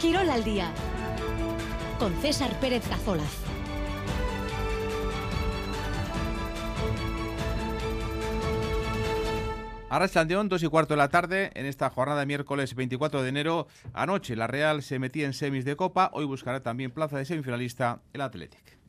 Quirol al día con César Pérez Cazolaz. Ahora León, dos y cuarto de la tarde, en esta jornada de miércoles 24 de enero. Anoche la Real se metía en semis de Copa, hoy buscará también plaza de semifinalista el Athletic.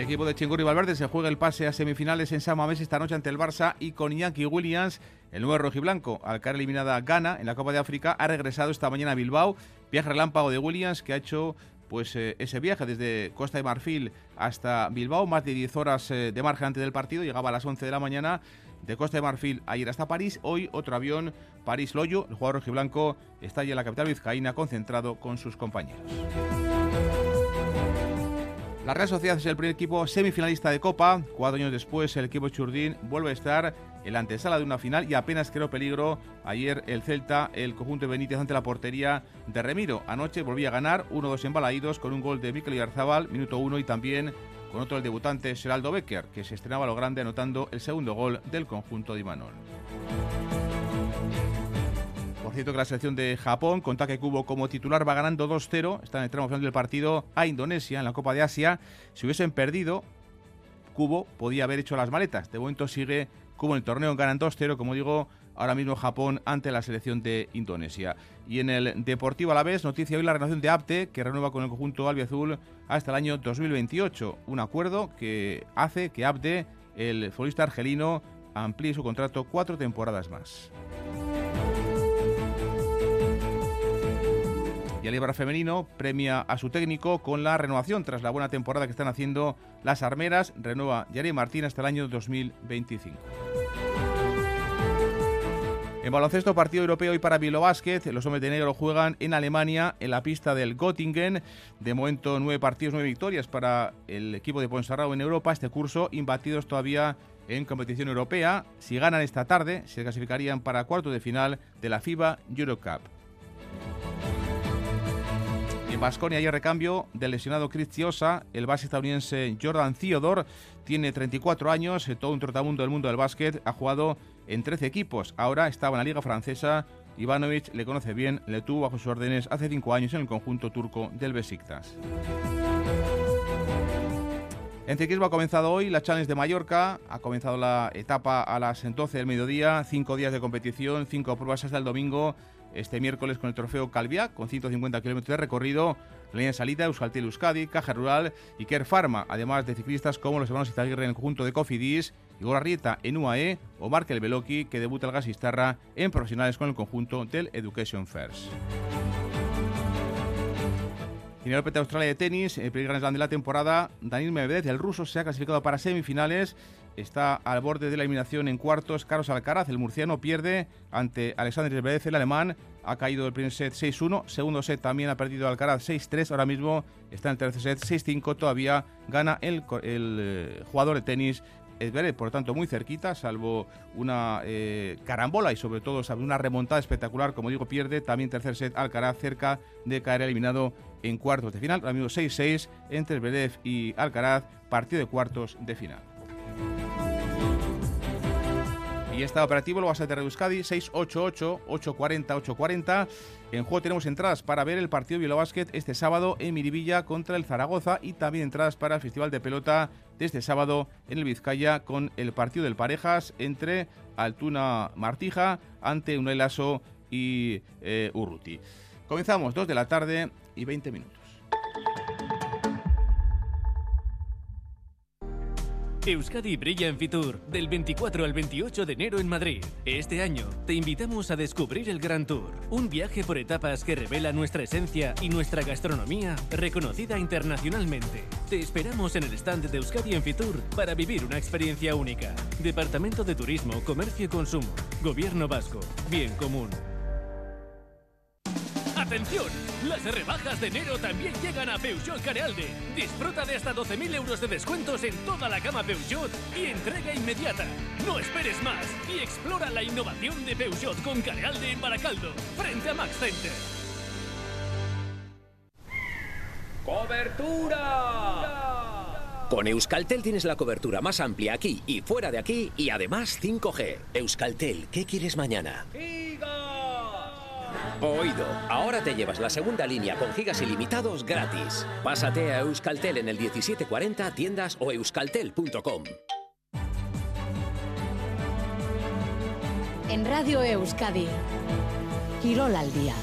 El equipo de Chingurri Valverde. Se juega el pase a semifinales en San Mamés esta noche ante el Barça y con Iñaki Williams, el nuevo rojiblanco, al caer eliminada Ghana en la Copa de África, ha regresado esta mañana a Bilbao. Viaje relámpago de Williams que ha hecho pues eh, ese viaje desde Costa de Marfil hasta Bilbao, más de 10 horas eh, de margen antes del partido, llegaba a las 11 de la mañana de Costa de Marfil ayer hasta París, hoy otro avión París-Loyo, el jugador rojiblanco está ya en la capital vizcaína concentrado con sus compañeros. La Real Sociedad es el primer equipo semifinalista de Copa. Cuatro años después, el equipo Churdín vuelve a estar en la antesala de una final y apenas creó peligro. Ayer el Celta, el conjunto de Benítez ante la portería de Remiro. Anoche volvía a ganar 1-2 embalaídos con un gol de Mikel Yarzabal, minuto 1 y también con otro el debutante Geraldo Becker, que se estrenaba lo grande anotando el segundo gol del conjunto de Imanol. Por cierto que la selección de Japón, con Take Kubo como titular, va ganando 2-0. Está en el tramo final del partido a Indonesia en la Copa de Asia. Si hubiesen perdido, Kubo podía haber hecho las maletas. De momento sigue Kubo en el torneo, ganan 2-0, como digo, ahora mismo Japón ante la selección de Indonesia. Y en el Deportivo a la vez, noticia hoy la renovación de Apte, que renueva con el conjunto albiazul hasta el año 2028. Un acuerdo que hace que Apte, el futbolista argelino, amplíe su contrato cuatro temporadas más. Y el Ibar femenino premia a su técnico con la renovación tras la buena temporada que están haciendo las armeras. Renueva Yari Martín hasta el año 2025. En baloncesto, partido europeo y para Bilbao Basket, los hombres de negro juegan en Alemania, en la pista del Göttingen. De momento, nueve partidos, nueve victorias para el equipo de Ponsarrao en Europa. Este curso, imbatidos todavía en competición europea. Si ganan esta tarde, se clasificarían para cuarto de final de la FIBA Eurocup. Vasconia hay recambio del lesionado Chris Chiosa. El base estadounidense Jordan Theodore tiene 34 años, eh, todo un trotamundo del mundo del básquet. Ha jugado en 13 equipos. Ahora estaba en la liga francesa. Ivanovic le conoce bien, le tuvo bajo sus órdenes hace 5 años en el conjunto turco del Besiktas. En ciclismo ha comenzado hoy la Challenge de Mallorca, ha comenzado la etapa a las 12 del mediodía, 5 días de competición, 5 pruebas hasta el domingo este miércoles con el trofeo Calvia, con 150 kilómetros de recorrido, línea de salida Euskaltel Euskadi, Caja Rural y Care Pharma, además de ciclistas como los hermanos Izaguirre en el conjunto de Cofidis, Igor Arrieta en UAE o Markel Beloki, que debuta el Gasistarra en profesionales con el conjunto del Education First. En el Open de Australia de tenis, el primer Grand Slam de la temporada, Daniel Medvedev, el ruso, se ha clasificado para semifinales está al borde de la eliminación en cuartos. Carlos Alcaraz, el murciano, pierde ante Alexander Zverev, el alemán. Ha caído el primer set 6-1. Segundo set también ha perdido Alcaraz 6-3. Ahora mismo está en el tercer set 6-5. Todavía gana el, eh, jugador de tenis Zverev, por lo tanto, muy cerquita, salvo una eh, carambola y sobre todo una remontada espectacular. Como digo, pierde también tercer set Alcaraz cerca de caer eliminado en cuartos de final. Ahora mismo 6-6 entre Zverev y Alcaraz, partido de cuartos de final. Y está operativo el WhatsApp de Euskadi 688-840-840. En juego tenemos entradas para ver el partido Bilbao Basket este sábado en Miribilla contra el Zaragoza y también entradas para el Festival de Pelota de este sábado en el Vizcaya con el partido del Parejas entre Altuna Martija ante Unelaso y eh, Urruti. Comenzamos 2 de la tarde y 20 minutos. Euskadi brilla en Fitur del 24 al 28 de enero en Madrid. Este año te invitamos a descubrir el Gran Tour, un viaje por etapas que revela nuestra esencia y nuestra gastronomía reconocida internacionalmente. Te esperamos en el stand de Euskadi en Fitur para vivir una experiencia única. Departamento de Turismo, Comercio y Consumo, Gobierno Vasco, Bien Común. ¡Atención! Las rebajas de enero también llegan a Peugeot Carealde. Disfruta de hasta 12.000 euros de descuentos en toda la gama Peugeot y entrega inmediata. No esperes más y explora la innovación de Peugeot con Carealde en Baracaldo, frente a Max Center. ¡Cobertura! Con Euskaltel tienes la cobertura más amplia aquí y fuera de aquí y además 5G. Euskaltel, ¿qué quieres mañana? Oído, ahora te llevas la segunda línea con gigas ilimitados gratis. Pásate a Euskaltel en el 1740 tiendas o euskaltel.com. En Radio Euskadi, Quirol al día.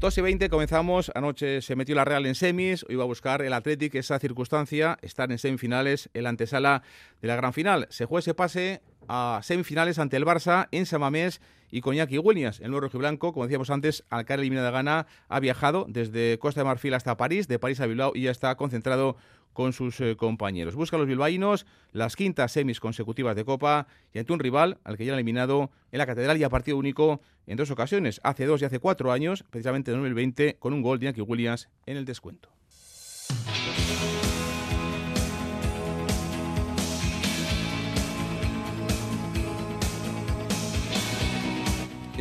2 y 20 comenzamos. Anoche se metió la Real en semis. Hoy va a buscar el Athletic esa circunstancia, estar en semifinales, el antesala de la gran final. Se juega ese pase a semifinales ante el Barça en Samamés y con Jackie Williams. El nuevo blanco, como decíamos antes, al caer eliminado de Gana, ha viajado desde Costa de Marfil hasta París, de París a Bilbao y ya está concentrado con sus eh, compañeros. Busca a los bilbaínos las quintas semis consecutivas de Copa y ante un rival al que ya han eliminado en la Catedral y a partido único en dos ocasiones, hace dos y hace cuatro años, precisamente en 2020, con un gol de Jackie Williams en el descuento.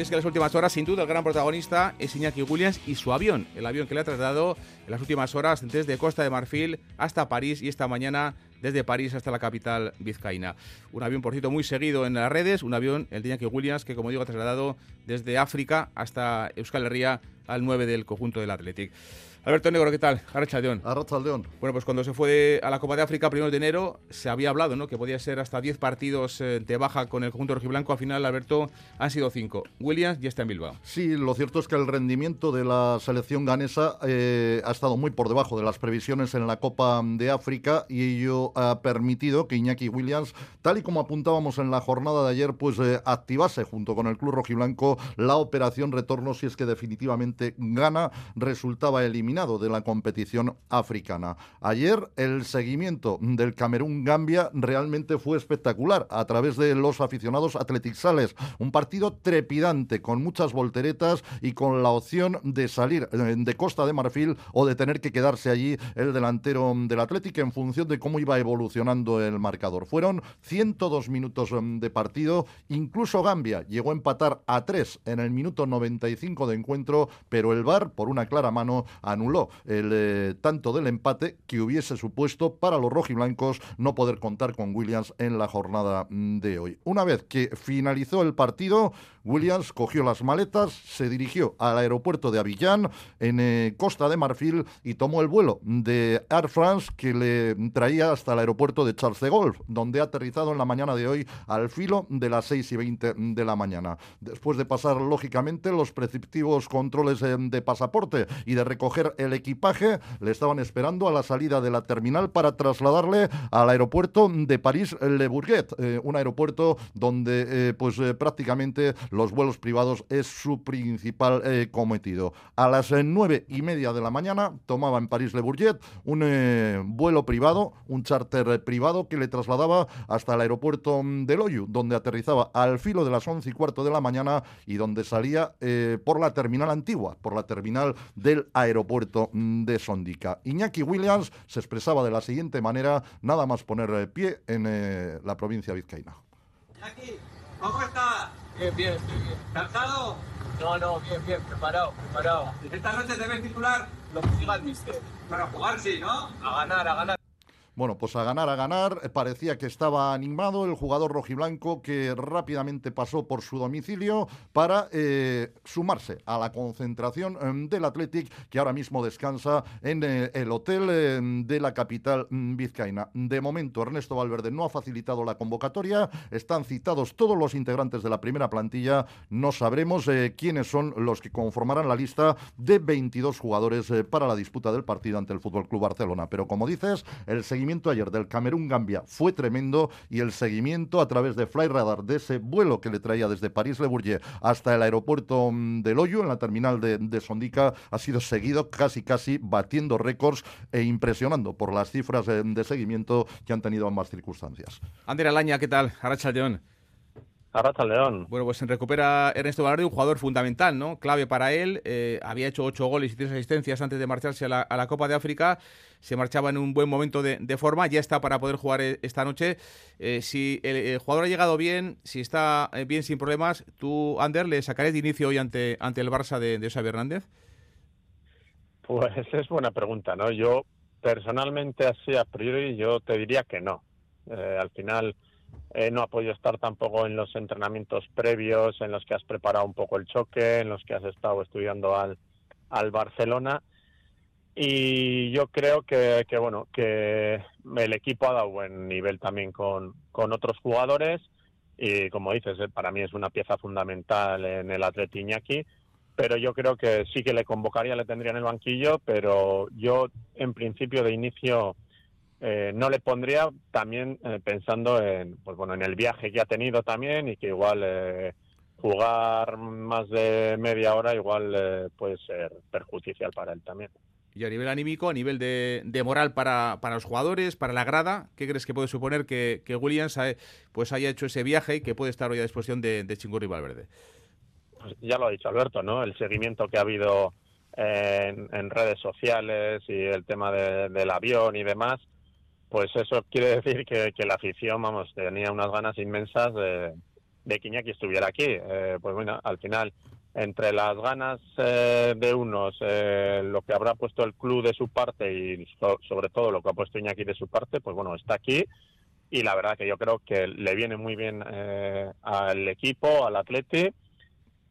Es que en las últimas horas, sin duda, el gran protagonista es Iñaki Williams y su avión, el avión que le ha trasladado en las últimas horas desde Costa de Marfil hasta París y esta mañana desde París hasta la capital vizcaína. Un avión, por cierto, muy seguido en las redes, un avión, el de Iñaki Williams, que como digo ha trasladado desde África hasta Euskal Herria al 9 del conjunto del Athletic. Alberto Negro, ¿qué tal? Arrachaldeón. Arrachaldeón. Bueno, pues cuando se fue a la Copa de África, primero de enero, se había hablado, ¿no? Que podía ser hasta 10 partidos eh, de baja con el conjunto rojiblanco. Al final, Alberto, han sido 5. Williams ya está en Bilbao. Sí, lo cierto es que el rendimiento de la selección ganesa eh, ha estado muy por debajo de las previsiones en la Copa de África y ello ha permitido que Iñaki Williams, tal y como apuntábamos en la jornada de ayer, pues eh, activase junto con el club rojiblanco la operación retorno si es que definitivamente gana, resultaba eliminado de la competición africana. Ayer el seguimiento del Camerún-Gambia realmente fue espectacular a través de los aficionados atletixales. Un partido trepidante, con muchas volteretas y con la opción de salir eh, de Costa de Marfil o de tener que quedarse allí el delantero del Atlético en función de cómo iba evolucionando el marcador. Fueron 102 minutos mm, de partido, incluso Gambia llegó a empatar a 3 en el minuto 95 de encuentro, pero el VAR, por una clara mano, anuló el eh, tanto del empate que hubiese supuesto para los rojiblancos no poder contar con Williams en la jornada mm, de hoy. Una vez que finalizó el partido, Williams cogió las maletas, se dirigió al aeropuerto de Avillán, en eh, Costa de Marfil, y tomó el vuelo de Air France que le traía hasta el aeropuerto de Charles de Gaulle, donde ha aterrizado en la mañana de hoy al filo de las 6 y 20 de la mañana. Después de pasar, lógicamente, los preceptivos controles eh, de pasaporte y de recoger el equipaje, le estaban esperando a la salida de la terminal para trasladarle al aeropuerto de París-Le Bourget, eh, un aeropuerto donde pues prácticamente los vuelos privados es su principal eh, cometido. A las eh, nueve y media de la mañana tomaba en París-Le Bourget un eh, vuelo privado, un charter privado que le trasladaba hasta el aeropuerto mm, de Loyu, donde aterrizaba al filo de las once y cuarto de la mañana y donde salía por la terminal antigua, por la terminal del aeropuerto mm, de Sondica. Iñaki Williams se expresaba de la siguiente manera, nada más poner pie en la provincia vizcaína. Iñaki, ¿cómo estás? Bien, bien, bien. ¿Cansado? No, no, bien, bien, preparado, preparado. ¿Esta noche debes titular? Lo que diga el mister. Para jugar, sí, ¿no? A ganar, a ganar. Bueno, pues a ganar, a ganar. Eh, parecía que estaba animado el jugador rojiblanco que rápidamente pasó por su domicilio para eh, sumarse a la concentración em, del Athletic que ahora mismo descansa en eh, el hotel em, de la capital mm, vizcaína. De momento, Ernesto Valverde no ha facilitado la convocatoria. Están citados todos los integrantes de la primera plantilla. No sabremos quiénes son los que conformarán la lista de 22 jugadores para la disputa del partido ante el Fútbol Club Barcelona. Pero como dices, el seguimiento ayer del Camerún-Gambia fue tremendo y el seguimiento a través de Fly Radar de ese vuelo que le traía desde París-Le Bourget hasta el aeropuerto mm, de Loyo, en la terminal de, Sondica, ha sido seguido casi casi batiendo récords e impresionando por las cifras de, seguimiento que han tenido ambas circunstancias. Ander Alaña, ¿qué tal? León. Arracha León. Bueno, pues se recupera Ernesto Valverde, un jugador fundamental, ¿no? Clave para él. Eh, había hecho ocho goles y tres asistencias antes de marcharse a la, Copa de África. Se marchaba en un buen momento de, forma. Ya está para poder jugar eh, esta noche. Eh, si el, jugador ha llegado bien, si está bien sin problemas, tú, Ander, ¿le sacaré de inicio hoy ante, ante el Barça de, de Hernández? Pues es buena pregunta, ¿no? Yo personalmente, así a priori, yo te diría que no. Eh, al final eh, no ha podido estar tampoco en los entrenamientos previos, en los que has preparado un poco el choque, en los que has estado estudiando al, al Barcelona. Y yo creo que, que, bueno, que el equipo ha dado buen nivel también con, con otros jugadores y como dices, eh, para mí es una pieza fundamental en el Atleti Iñaki, pero yo creo que sí que le convocaría, le tendría en el banquillo, pero yo en principio de inicio eh, no le pondría también eh, pensando en, pues bueno, en el viaje que ha tenido también y que igual eh, jugar más de media hora igual eh, puede ser perjudicial para él también. Y a nivel anímico, a nivel de, de moral para, para, los jugadores, para la grada, ¿qué crees que puede suponer que, que Williams ha, pues haya hecho ese viaje y que puede estar hoy a disposición de, de Chingurri Valverde? Pues ya lo ha dicho Alberto, ¿no? El seguimiento que ha habido en, en redes sociales y el tema de, del avión y demás, pues eso quiere decir que, la afición, vamos, tenía unas ganas inmensas de, de que Iñaki estuviera aquí. Eh, pues bueno, al final entre las ganas eh, de unos, eh, lo que habrá puesto el club de su parte y so, sobre todo lo que ha puesto Iñaki de su parte, pues bueno, está aquí y la verdad que yo creo que le viene muy bien eh, al equipo, al Atleti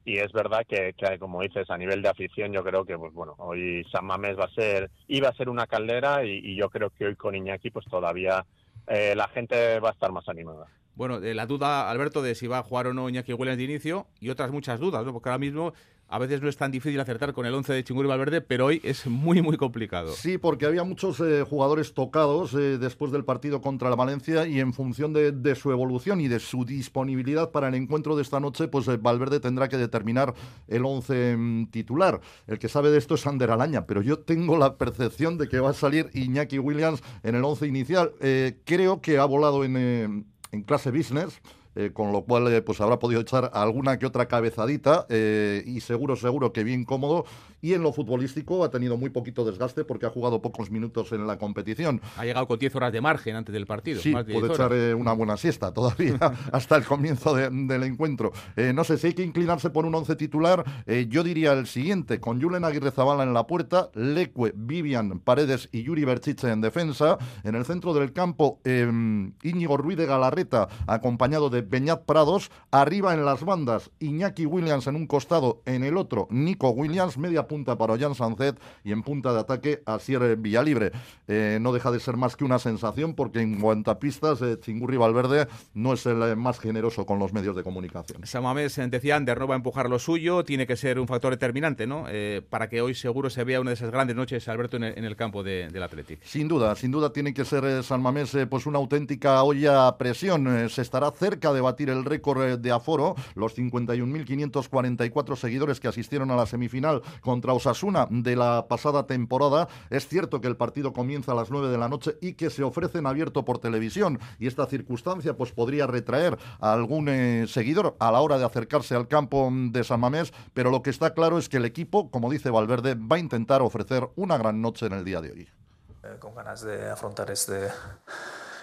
y es verdad que, que, como dices a nivel de afición yo creo que pues bueno hoy San Mamés va a ser iba a ser una caldera y, yo creo que hoy con Iñaki pues todavía eh, la gente va a estar más animada. Bueno, eh, la duda, Alberto, de si va a jugar o no Iñaki Williams de inicio y otras muchas dudas, ¿no? porque ahora mismo a veces no es tan difícil acertar con el 11 de Chingurri Valverde, pero hoy es muy, muy complicado. Sí, porque había muchos eh, jugadores tocados eh, después del partido contra la Valencia y en función de, de, su evolución y de su disponibilidad para el encuentro de esta noche, pues eh, Valverde tendrá que determinar el 11 mm, titular. El que sabe de esto es Ander Alaña, pero yo tengo la percepción de que va a salir Iñaki Williams en el 11 inicial. Eh, creo que ha volado en, eh, en clase business eh, con lo cual eh, pues habrá podido echar alguna que otra cabezadita eh, y seguro, seguro que bien cómodo. Y en lo futbolístico ha tenido muy poquito desgaste porque ha jugado pocos minutos en la competición. Ha llegado con 10 horas de margen antes del partido. Sí, puede echar una buena siesta todavía hasta el comienzo de, del encuentro. No sé si hay que inclinarse por un once titular. Yo diría el siguiente, con Julen Aguirre Zabala en la puerta, Leque, Vivian, Paredes y Yuri Berchiche en defensa. En el centro del campo, Íñigo Ruiz de Galarreta, acompañado de Beñat Prados. Arriba en las bandas, Iñaki Williams en un costado, en el otro, Nico Williams, media punta para Ollán Sancet y en punta de ataque Asier Villalibre. Eh, no deja de ser más que una sensación porque en cuanto a pistas, eh, Chingurri Valverde no es el más generoso con los medios de comunicación. Samamés decía Ander, no va a empujar lo suyo, tiene que ser un factor determinante, ¿no? Eh, para que hoy seguro se vea una de esas grandes noches, Alberto, en el, en el campo de, del Atlético. Sin duda, sin duda tiene que ser eh, San Mamés pues una auténtica olla a presión. se estará cerca de batir el récord de aforo, los 51.544 seguidores que asistieron a la semifinal con contra Osasuna de la pasada temporada. Es cierto que el partido comienza a las 9 de la noche y que se ofrece en abierto por televisión y esta circunstancia pues podría retraer a algún eh, seguidor a la hora de acercarse al campo de San Mamés, pero lo que está claro es que el equipo, como dice Valverde, va a intentar ofrecer una gran noche en el día de hoy. Eh, con ganas de afrontar este,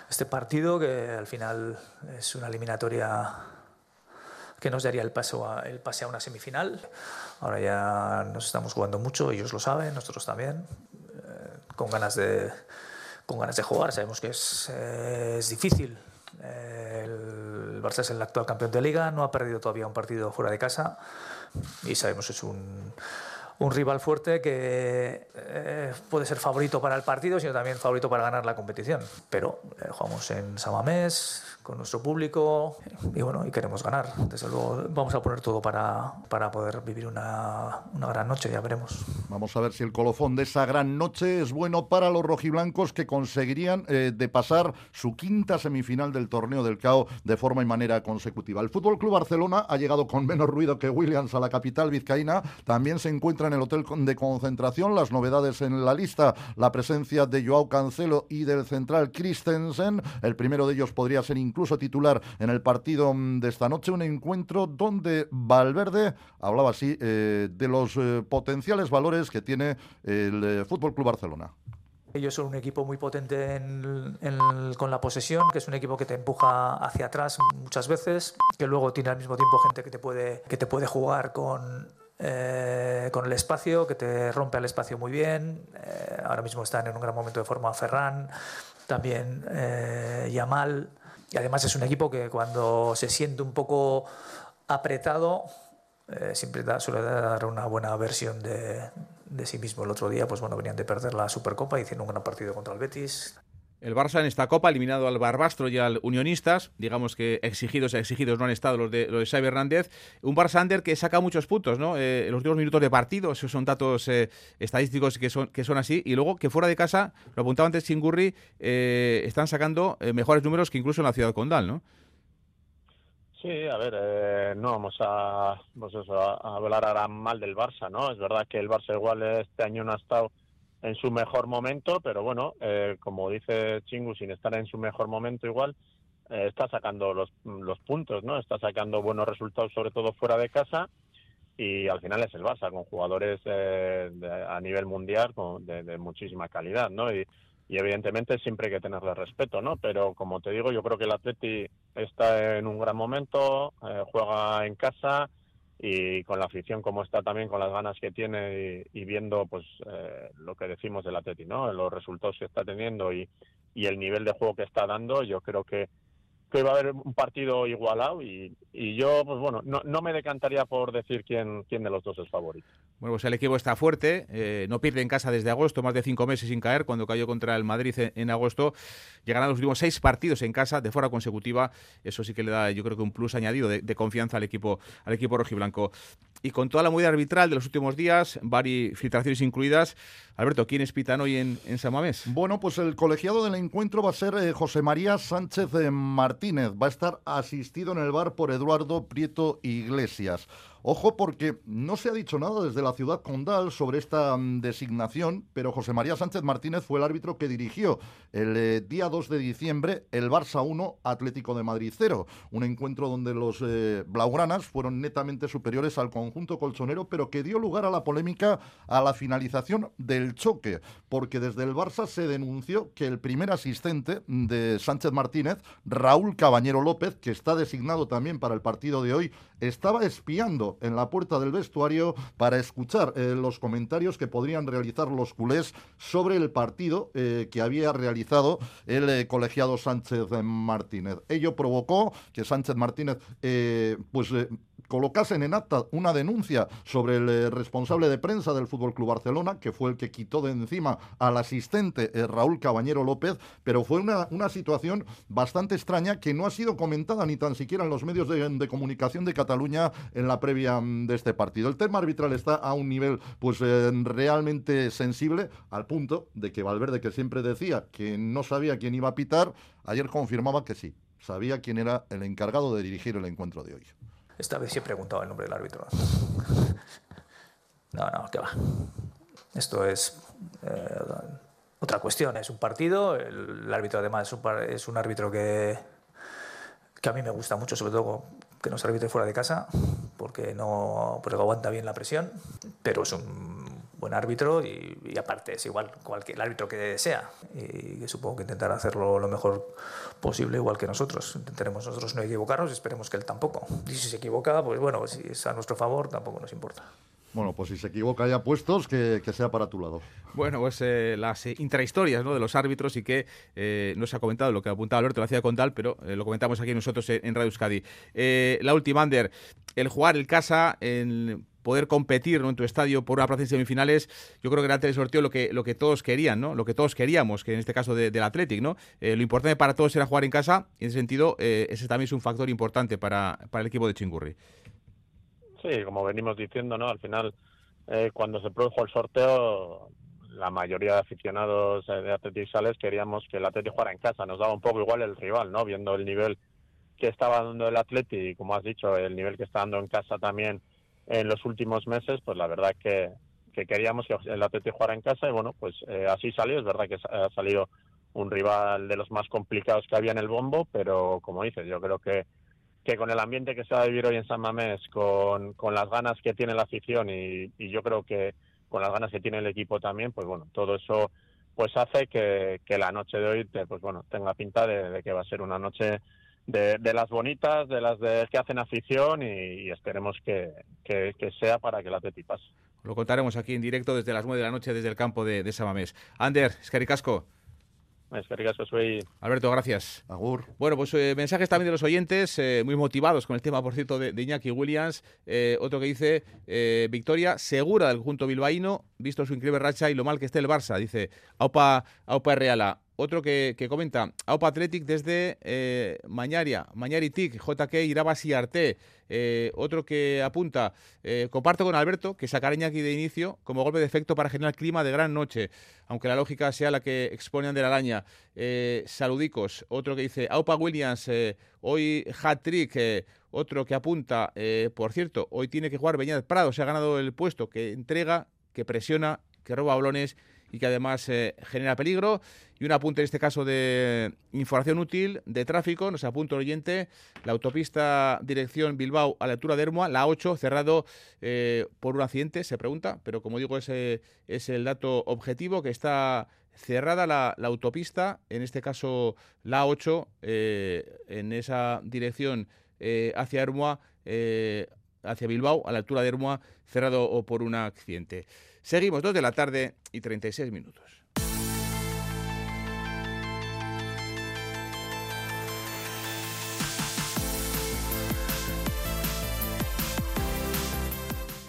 este partido que al final es una eliminatoria que nos daría el, paso a, el pase a una semifinal. Ahora ya nos estamos jugando mucho, ellos lo saben, nosotros también, eh, con, ganas de, con ganas de jugar. Sabemos que es, eh, es difícil. Eh, el Barça es el actual campeón de liga, no ha perdido todavía un partido fuera de casa y sabemos que es un, un rival fuerte que eh, puede ser favorito para el partido, sino también favorito para ganar la competición. Pero eh, jugamos en Samamés, con nuestro público, y bueno, y queremos ganar. Desde luego vamos a poner todo para, para poder vivir una, una gran noche, ya veremos. Vamos a ver si el colofón de esa gran noche es bueno para los rojiblancos que conseguirían eh, de pasar su quinta semifinal del torneo del CAO de forma y manera consecutiva. El Fútbol Club Barcelona ha llegado con menos ruido que Williams a la capital vizcaína. También se encuentra en el hotel de concentración. Las novedades en la lista, la presencia de Joao Cancelo y del central Christensen. El primero de ellos podría ser incluso titular en el partido de esta noche. Un encuentro donde Valverde hablaba así eh, de los eh, potenciales valores que tiene el eh, Fútbol Club Barcelona. Ellos son un equipo muy potente en, en, con la posesión, que es un equipo que te empuja hacia atrás muchas veces, que luego tiene al mismo tiempo gente que te puede, que te puede jugar con, eh, con el espacio, que te rompe el espacio muy bien. Eh, ahora mismo están en un gran momento de forma Ferran, también eh, Yamal. Y además es un equipo que cuando se siente un poco apretado, siempre suele dar una buena versión de, de sí mismo. El otro día, pues bueno, venían de perder la Supercopa, hicieron un gran partido contra el Betis. El Barça en esta Copa, eliminado al Barbastro y al Unionistas, digamos que exigidos, exigidos no han estado los de, los de Xavi Hernández. Un Barça Under que saca muchos puntos, ¿no? Eh, en los últimos minutos de partido, esos son datos eh, estadísticos que son, que son así. Y luego que fuera de casa, lo apuntaba antes Chingurri, eh, están sacando eh, mejores números que incluso en la ciudad condal, ¿no? Sí, a ver, eh, no vamos a, a hablar ahora mal del Barça, ¿no? Es verdad que el Barça igual este año no ha estado en su mejor momento, pero bueno, eh, como dice Chingu, sin estar en su mejor momento igual, eh, está sacando los, los puntos, ¿no? Está sacando buenos resultados, sobre todo fuera de casa, y al final es el Barça, con jugadores eh, de- a nivel mundial con- de, de muchísima calidad, ¿no? Y, evidentemente siempre hay que tenerle respeto, ¿no? Pero como te digo, yo creo que el Atleti está en un gran momento, eh, juega en casa y con la afición como está también, con las ganas que tiene y, viendo pues eh, lo que decimos del Atleti, ¿no? Los resultados que está teniendo y, y el nivel de juego que está dando, yo creo que que va a haber un partido igualado y, y yo, pues bueno, no, no me decantaría por decir quién, quién de los dos es favorito. Bueno, pues el equipo está fuerte, eh, no pierde en casa desde agosto, más de cinco meses sin caer, cuando cayó contra el Madrid en, en agosto. Llegarán los últimos seis partidos en casa de forma consecutiva. Eso sí que le da, yo creo que un plus añadido de, de confianza al equipo, al equipo rojiblanco. Y con toda la movida arbitral de los últimos días, varias filtraciones incluidas. Alberto, ¿quiénes pitan hoy en, en San Mamés? Bueno, pues el colegiado del encuentro va a ser eh, José María Sánchez eh, Martínez. Va a estar asistido en el bar por Eduardo Prieto Iglesias. Ojo porque no se ha dicho nada desde la ciudad condal sobre esta mm, designación, pero José María Sánchez Martínez fue el árbitro que dirigió el eh, día 2 de diciembre el Barça 1 Atlético de Madrid 0, un encuentro donde los eh, blaugranas fueron netamente superiores al conjunto colchonero, pero que dio lugar a la polémica a la finalización del choque, porque desde el Barça se denunció que el primer asistente de Sánchez Martínez, Raúl Cabañero López, que está designado también para el partido de hoy, estaba espiando en la puerta del vestuario para escuchar eh, los comentarios que podrían realizar los culés sobre el partido eh, que había realizado el eh, colegiado Sánchez Martínez. Ello provocó que Sánchez Martínez pues colocasen en acta una denuncia sobre el eh, responsable de prensa del Fútbol Club Barcelona, que fue el que quitó de encima al asistente eh, Raúl Cabañero López, pero fue una, una situación bastante extraña que no ha sido comentada ni tan siquiera en los medios de, comunicación de Cataluña en la previa mm, de este partido. El tema arbitral está a un nivel pues eh, realmente sensible al punto de que Valverde, que siempre decía que no sabía quién iba a pitar, ayer confirmaba que sí, sabía quién era el encargado de dirigir el encuentro de hoy. Esta vez sí he preguntado el nombre del árbitro. No, no, ¿qué va? Esto es eh, otra cuestión. Es un partido. El, árbitro, además, es un, es un árbitro que, que a mí me gusta mucho, sobre todo que no se arbitre fuera de casa, porque no porque aguanta bien la presión. Pero es un buen árbitro y, y aparte es igual cualquier el árbitro que sea. Y que supongo que intentará hacerlo lo mejor posible, igual que nosotros. Intentaremos nosotros no equivocarnos, esperemos que él tampoco. Y si se equivoca, pues bueno, si es a nuestro favor, tampoco nos importa. Bueno, pues si se equivoca ya puestos, que, que sea para tu lado. Bueno, pues eh, las eh, intrahistorias ¿no? de los árbitros y que eh, no se ha comentado lo que apuntaba Alberto, lo hacía con tal, pero eh, lo comentamos aquí nosotros en, en Radio Euskadi. Eh, la última, Ander, el jugar el casa, el poder competir ¿no? en tu estadio por una plaza en semifinales, yo creo que era el sorteo lo que, lo que todos querían, ¿no? lo que todos queríamos, que en este caso de- del Athletic. ¿no? Eh, lo importante para todos era jugar en casa y en ese sentido eh, ese también es un factor importante para, para el equipo de Chingurri. Sí, como venimos diciendo, ¿no? Al final, eh, cuando se produjo el sorteo, la mayoría de aficionados eh, de Athletic Sales queríamos que el Athletic jugara en casa. Nos daba un poco igual el rival, ¿no? Viendo el nivel que estaba dando el Athletic y, como has dicho, el nivel que está dando en casa también en los últimos meses, pues la verdad que, que queríamos que el Athletic jugara en casa y, bueno, pues eh, así salió. Es verdad que ha salido un rival de los más complicados que había en el bombo, pero, como dices, yo creo que que con el ambiente que se va a vivir hoy en San Mamés, con, con las ganas que tiene la afición y, yo creo que con las ganas que tiene el equipo también, pues bueno, todo eso pues hace que, la noche de hoy te- pues bueno tenga pinta de que va a ser una noche de, de las bonitas, de las de, que hacen afición y, y esperemos que, que, que, sea para que la Atleti pase. Lo contaremos aquí en directo desde las 9 de la noche desde el campo de, de Samamés. Ander, Escaricasco. soy... Alberto, gracias. Agur. Bueno, pues eh, mensajes también de los oyentes, eh, muy motivados con el tema, por cierto, de, de Iñaki Williams. Eh, otro que dice, eh, victoria segura del conjunto bilbaíno, visto su increíble racha y lo mal que esté el Barça. Dice, Aupa, Aupa Reala. Otro que, comenta, Aupa Athletic desde eh, Mañaria, Mañaritic, JK Irabasi Arte. Eh, otro que apunta, eh, comparto con Alberto que sacar Iñaki de inicio como golpe de efecto para generar clima de gran noche, aunque la lógica sea la que exponen de la araña. Eh, saludicos. Otro que dice, Aupa Williams, hoy hat-trick. Otro que apunta, por cierto, hoy tiene que jugar Beñat Prado, se ha ganado el puesto, que entrega, que presiona, que roba balones y que además eh, genera peligro. Y un apunte en este caso de información útil de tráfico, nos apunta el oyente, la autopista dirección Bilbao a la altura de Hermoa, la 8, cerrado eh, por un accidente, se pregunta, pero como digo, ese es el dato objetivo, que está cerrada la, la autopista, en este caso la 8, eh, en esa dirección hacia Hermoa, hacia Bilbao, a la altura de Hermoa, cerrado por un accidente. Seguimos, 2 de la tarde y 36 minutos.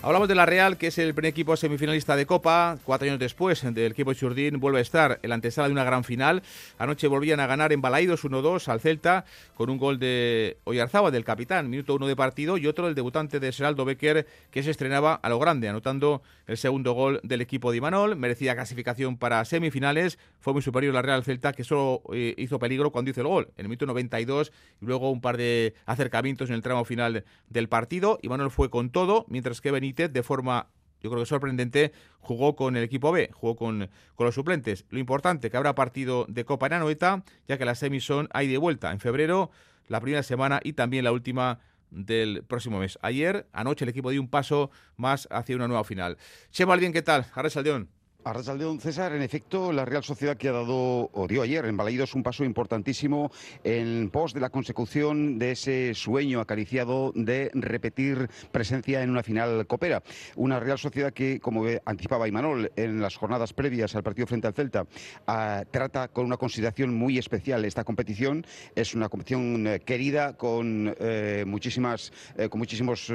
Hablamos de la Real, que es el primer equipo semifinalista de Copa. Cuatro años después del equipo Churdín vuelve a estar en la antesala de una gran final. Anoche volvían a ganar en Balaídos 1-2 al Celta con un gol de Oyarzábal, del capitán, minuto uno de partido, y otro del debutante de Seraldo Becker, que se estrenaba a lo grande, anotando el segundo gol del equipo de Imanol. Merecía clasificación para semifinales. Fue muy superior la Real Celta, que solo eh, hizo peligro cuando hizo el gol, en el minuto 92, y luego un par de acercamientos en el tramo final del partido. Imanol fue con todo, mientras que Benítez de forma yo creo que sorprendente, jugó con el equipo B, jugó con, con, los suplentes. Lo importante, que habrá partido de Copa en Anoeta, ya que las semis son ahí de vuelta, en febrero, la primera semana y también la última del próximo mes. Ayer, anoche, el equipo dio un paso más hacia una nueva final. Chema Albién, ¿qué tal? Arres Saldeón. Arrasaldón César, en efecto, la Real Sociedad que ha dado, o dio ayer en Balaídos, un paso importantísimo en pos de la consecución de ese sueño acariciado de repetir presencia en una final copera. Una Real Sociedad que, como anticipaba Imanol en las jornadas previas al partido frente al Celta, uh, trata con una consideración muy especial esta competición. Es una competición eh, querida con, eh, muchísimas, eh, con muchísimos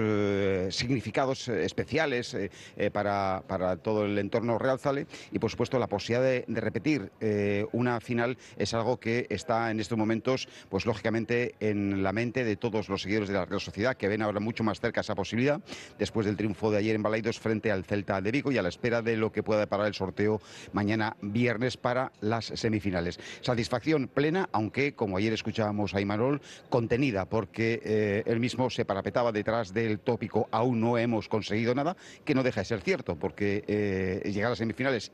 significados especiales para, para todo el entorno Real Y por supuesto la posibilidad de, repetir eh, una final es algo que está en estos momentos pues lógicamente en la mente de todos los seguidores de la Real Sociedad que ven ahora mucho más cerca esa posibilidad después del triunfo de ayer en Balaidos frente al Celta de Vigo y a la espera de lo que pueda deparar el sorteo mañana viernes para las semifinales. Satisfacción plena, aunque como ayer escuchábamos a Imanol, contenida porque eh, él mismo se parapetaba detrás del tópico aún no hemos conseguido nada, que no deja de ser cierto porque eh, llegar a las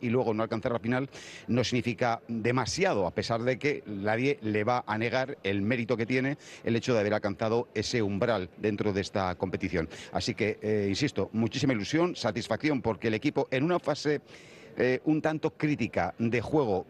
y luego no alcanzar la final no significa demasiado, a pesar de que nadie le va a negar el mérito que tiene el hecho de haber alcanzado ese umbral dentro de esta competición. Así que, eh, insisto, muchísima ilusión, satisfacción, porque el equipo en una fase eh, un tanto crítica de juego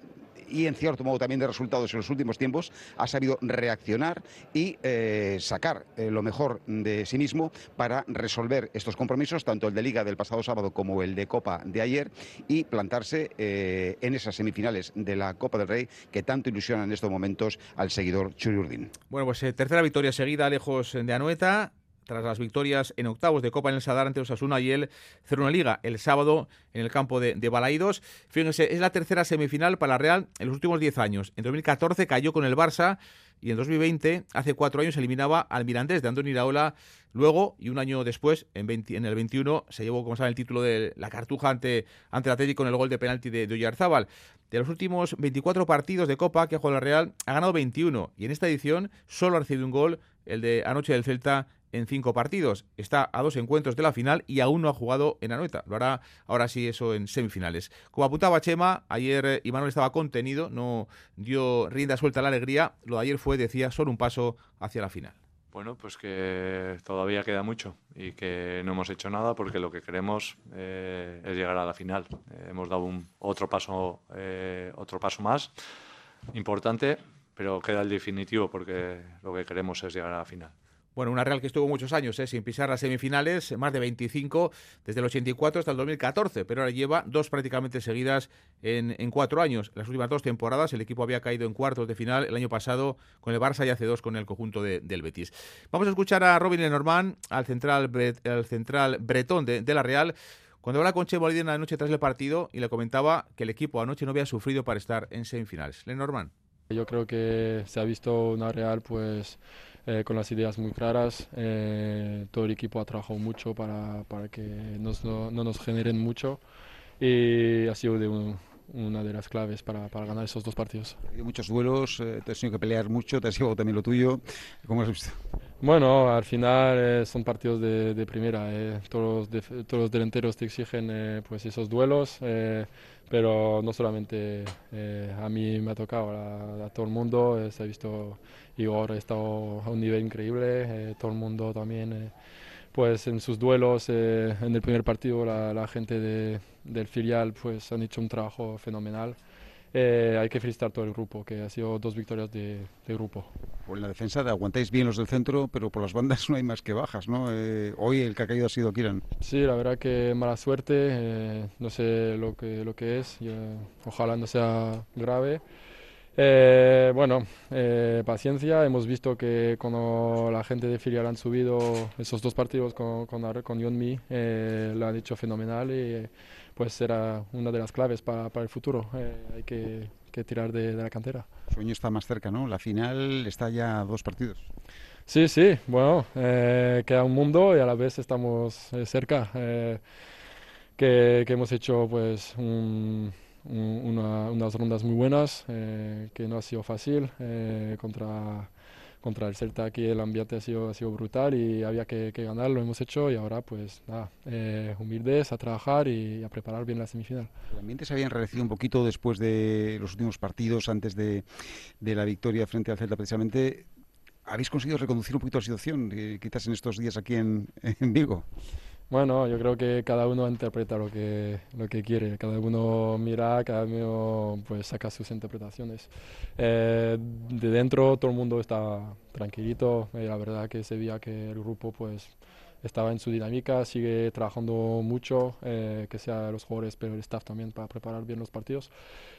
y en cierto modo también de resultados en los últimos tiempos, ha sabido reaccionar y eh, sacar eh, lo mejor de sí mismo para resolver estos compromisos, tanto el de Liga del pasado sábado como el de Copa de ayer, y plantarse eh, en esas semifinales de la Copa del Rey que tanto ilusionan en estos momentos al seguidor Churiurdin. Bueno, pues tercera victoria seguida lejos de Anoeta tras las victorias en octavos de Copa en el Sadar ante Osasuna y el Ceruna Liga el sábado en el campo de, de Balaídos. Fíjense, es la tercera semifinal para la Real en los últimos 10 años. En 2014 cayó con el Barça y en 2020, hace cuatro años, eliminaba al Mirandés de Andoni Iraola. Luego, y un año después, en, 20, en el 21, se llevó, como saben, el título de la Cartuja ante, ante el Atlético con el gol de penalti de, de. De los últimos 24 partidos de Copa que ha jugado la Real, ha ganado 21 y en esta edición solo ha recibido un gol, el de anoche del Celta en cinco partidos. Está a dos encuentros de la final y aún no ha jugado en Anoeta. Lo hará ahora sí eso en semifinales. Como apuntaba Chema, ayer eh, Imanol estaba contenido, no dio rienda suelta a la alegría. Lo de ayer fue, decía, solo un paso hacia la final. Bueno, pues que todavía queda mucho y que no hemos hecho nada porque lo que queremos eh, es llegar a la final. Eh, hemos dado un, otro paso, eh, otro paso más importante pero queda el definitivo porque lo que queremos es llegar a la final. Bueno, una Real que estuvo muchos años ¿eh? sin pisar las semifinales, más de 25 desde el 84 hasta el 2014, pero ahora lleva dos prácticamente seguidas en, cuatro años. Las últimas dos temporadas el equipo había caído en cuartos de final el año pasado con el Barça y hace dos con el conjunto de, del Betis. Vamos a escuchar a Robin Lenormand, al central, al central bretón de, la Real, cuando habla con Che Bolívar anoche tras el partido y le comentaba que el equipo anoche no había sufrido para estar en semifinales. Lenormand. Yo creo que se ha visto una Real pues eh, con las ideas muy claras. Eh, todo el equipo ha trabajado mucho para, para que nos, no, no, nos generen mucho y ha sido de un, una de las claves para, para, ganar esos dos partidos. Hay muchos duelos, eh, te has tenido que pelear mucho, te has llevado también lo tuyo. ¿Cómo has visto? Bueno, al final eh, son partidos de, de primera. Eh. Todos, de, todos, los delanteros te exigen pues esos duelos, pero no solamente a mí me ha tocado, a, a todo el mundo. se ha visto Igor ha estado a un nivel increíble, todo el mundo también pues en sus duelos eh, en el primer partido la, la gente de, del filial pues han hecho un trabajo fenomenal. Eh, hay que felicitar todo el grupo, que ha sido dos victorias de, de grupo. Por la defensa aguantáis bien los del centro, pero por las bandas no hay más que bajas, ¿no? Eh, hoy el que ha caído ha sido Kiran. Sí, la verdad que mala suerte, eh, no sé lo que, lo que es, ojalá no sea grave. Eh, bueno, eh, paciencia. Hemos visto que cuando la gente de filial han subido esos dos partidos con, con, con Yonmi, eh, lo han hecho fenomenal y pues será una de las claves para, para el futuro. Hay que, que tirar de, de, la cantera. El sueño está más cerca, ¿no? La final está ya a dos partidos. Sí, sí, bueno, queda un mundo y a la vez estamos cerca. Que, que, hemos hecho pues un una, unas rondas muy buenas, eh, que no ha sido fácil. Eh, contra, contra el Celta aquí el ambiente ha sido, ha sido brutal y había que, que ganar, lo hemos hecho y ahora pues nada, eh, humildes a trabajar y a preparar bien la semifinal. ¿El ambiente se había enrarecido un poquito después de los últimos partidos, antes de, de la victoria frente al Celta precisamente? ¿Habéis conseguido reconducir un poquito la situación, eh, quizás en estos días aquí en, en Vigo? Bueno, yo creo que cada uno interpreta lo que, lo que quiere, cada uno mira, cada uno pues saca sus interpretaciones. Eh, de dentro todo el mundo está tranquilito, y la verdad que se veía que el grupo pues estaba en su dinámica, sigue trabajando mucho, eh, que sea los jugadores, pero el staff también para preparar bien los partidos.